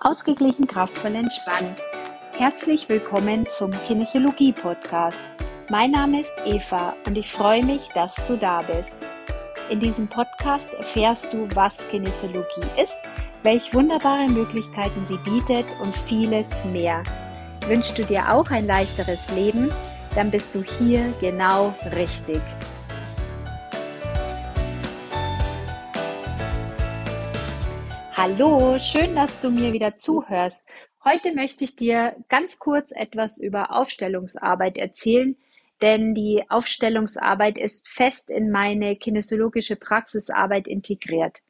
Ausgeglichen, kraftvoll, entspannt. Herzlich willkommen zum Kinesiologie-Podcast. Mein Name ist Eva und ich freue mich, dass du da bist. In diesem Podcast erfährst du, was Kinesiologie ist, welche wunderbare Möglichkeiten sie bietet und vieles mehr. Wünschst du dir auch ein leichteres Leben? Dann bist du hier genau richtig. Hallo, schön, dass du mir wieder zuhörst. Heute möchte ich dir ganz kurz etwas über Aufstellungsarbeit erzählen, denn die Aufstellungsarbeit ist fest in meine kinesiologische Praxisarbeit integriert.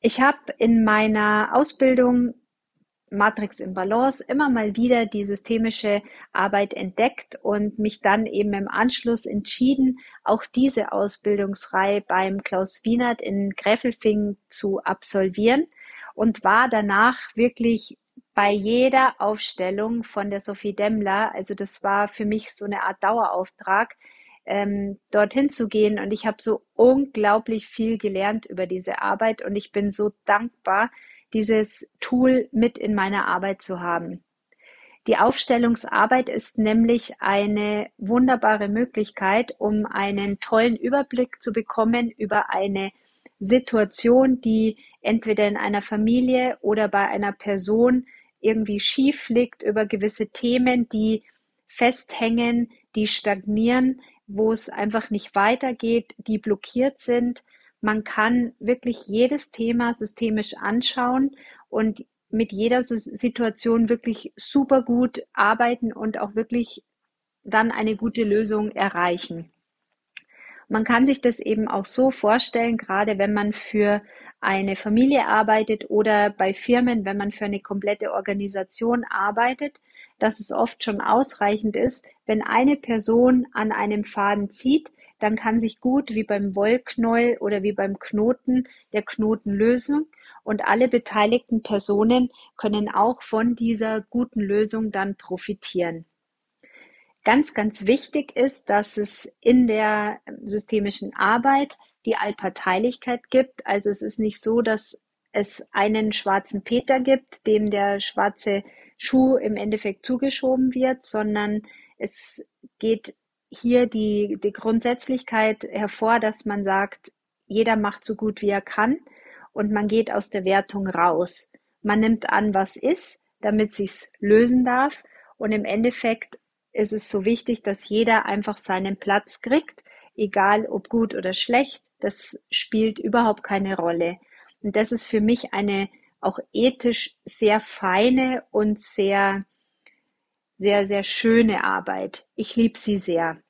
Ich habe in meiner Ausbildung Matrix im Balance immer mal wieder die systemische Arbeit entdeckt und mich dann eben im Anschluss entschieden, auch diese Ausbildungsreihe beim Klaus Wienert in Gräfelfing zu absolvieren und war danach wirklich bei jeder Aufstellung von der Sophie Demmler, also das war für mich so eine Art Dauerauftrag, ähm, dorthin zu gehen und ich habe so unglaublich viel gelernt über diese Arbeit und ich bin so dankbar, dieses Tool mit in meiner Arbeit zu haben. Die Aufstellungsarbeit ist nämlich eine wunderbare Möglichkeit, um einen tollen Überblick zu bekommen über eine Situation, die entweder in einer Familie oder bei einer Person irgendwie schief liegt, über gewisse Themen, die festhängen, die stagnieren, wo es einfach nicht weitergeht, die blockiert sind man kann wirklich jedes Thema systemisch anschauen und mit jeder Situation wirklich super gut arbeiten und auch wirklich dann eine gute Lösung erreichen. Man kann sich das eben auch so vorstellen, gerade wenn man für eine Familie arbeitet oder bei Firmen, wenn man für eine komplette Organisation arbeitet, dass es oft schon ausreichend ist, wenn eine Person an einem Faden zieht, dann kann sich gut wie beim Wollknäuel oder wie beim Knoten der Knoten lösen und alle beteiligten Personen können auch von dieser guten Lösung dann profitieren. Ganz, ganz wichtig ist, dass es in der systemischen Arbeit die Allparteilichkeit gibt. Also es ist nicht so, dass es einen schwarzen Peter gibt, dem der schwarze Schuh im Endeffekt zugeschoben wird, sondern es geht hier die, die Grundsätzlichkeit hervor, dass man sagt, jeder macht so gut wie er kann und man geht aus der Wertung raus. Man nimmt an, was ist, damit sich's lösen darf und im Endeffekt ist es so wichtig, dass jeder einfach seinen Platz kriegt, egal ob gut oder schlecht, das spielt überhaupt keine Rolle. Und das ist für mich eine auch ethisch sehr feine und sehr sehr, sehr schöne Arbeit. Ich liebe sie sehr.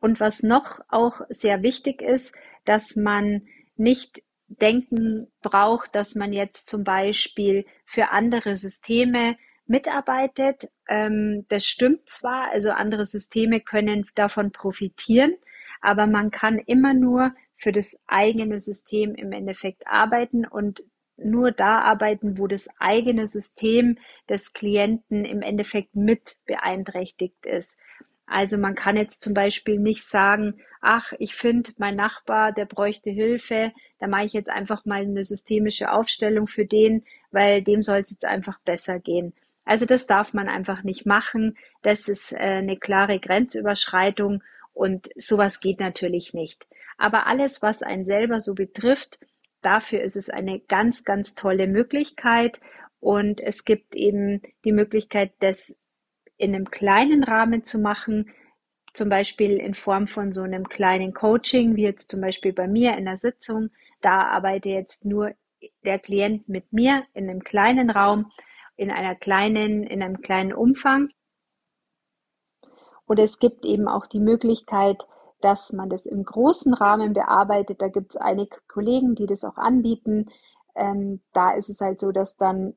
Und was noch auch sehr wichtig ist, dass man nicht denken braucht, dass man jetzt zum Beispiel für andere Systeme mitarbeitet. Ähm, das stimmt zwar, also andere Systeme können davon profitieren, aber man kann immer nur für das eigene System im Endeffekt arbeiten und nur da arbeiten, wo das eigene System des Klienten im Endeffekt mit beeinträchtigt ist. Also man kann jetzt zum Beispiel nicht sagen, ach, ich finde, mein Nachbar, der bräuchte Hilfe, da mache ich jetzt einfach mal eine systemische Aufstellung für den, weil dem soll es jetzt einfach besser gehen. Also das darf man einfach nicht machen. Das ist äh, eine klare Grenzüberschreitung und sowas geht natürlich nicht. Aber alles, was einen selber so betrifft, dafür ist es eine ganz, ganz tolle Möglichkeit. Und es gibt eben die Möglichkeit, das in einem kleinen Rahmen zu machen, zum Beispiel in Form von so einem kleinen Coaching, wie jetzt zum Beispiel bei mir in der Sitzung. Da arbeite jetzt nur der Klient mit mir in einem kleinen Raum, in einer kleinen, in einem kleinen Umfang. Oder es gibt eben auch die Möglichkeit, dass man das im großen Rahmen bearbeitet. Da gibt es einige Kollegen, die das auch anbieten. Ähm, da ist es halt so, dass dann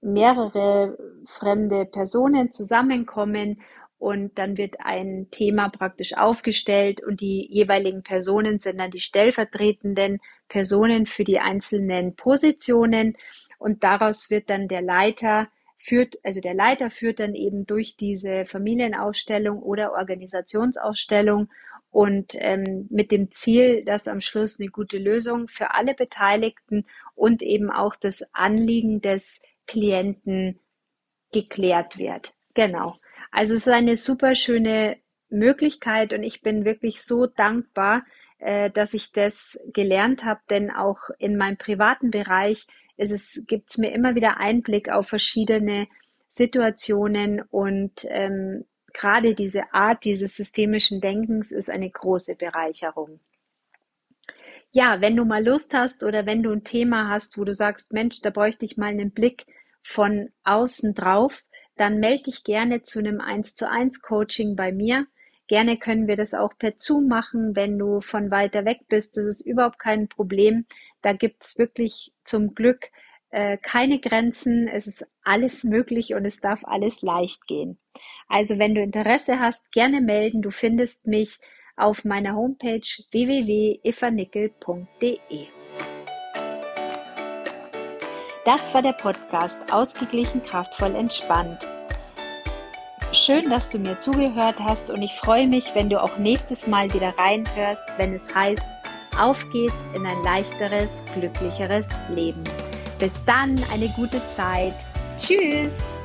mehrere fremde Personen zusammenkommen und dann wird ein Thema praktisch aufgestellt und die jeweiligen Personen sind dann die stellvertretenden Personen für die einzelnen Positionen und daraus wird dann der Leiter führt, also der Leiter führt dann eben durch diese Familienausstellung oder Organisationsausstellung und ähm, mit dem Ziel, dass am Schluss eine gute Lösung für alle Beteiligten und eben auch das Anliegen des Klienten geklärt wird. Genau. Also es ist eine super schöne Möglichkeit und ich bin wirklich so dankbar, äh, dass ich das gelernt habe, denn auch in meinem privaten Bereich ist es, gibt es mir immer wieder Einblick auf verschiedene Situationen und ähm, gerade diese Art dieses systemischen Denkens ist eine große Bereicherung. Ja, wenn du mal Lust hast oder wenn du ein Thema hast, wo du sagst, Mensch, da bräuchte ich mal einen Blick von außen drauf, dann melde dich gerne zu einem 1 zu 1 Coaching bei mir. Gerne können wir das auch per Zoom machen, wenn du von weiter weg bist. Das ist überhaupt kein Problem. Da gibt's wirklich zum Glück äh, keine Grenzen. Es ist alles möglich und es darf alles leicht gehen. Also wenn du Interesse hast, gerne melden. Du findest mich auf meiner Homepage www.evanickel.de. Das war der Podcast Ausgeglichen, kraftvoll, entspannt. Schön, dass du mir zugehört hast und ich freue mich, wenn du auch nächstes Mal wieder reinhörst, wenn es heißt, auf geht's in ein leichteres, glücklicheres Leben. Bis dann, eine gute Zeit. Tschüss!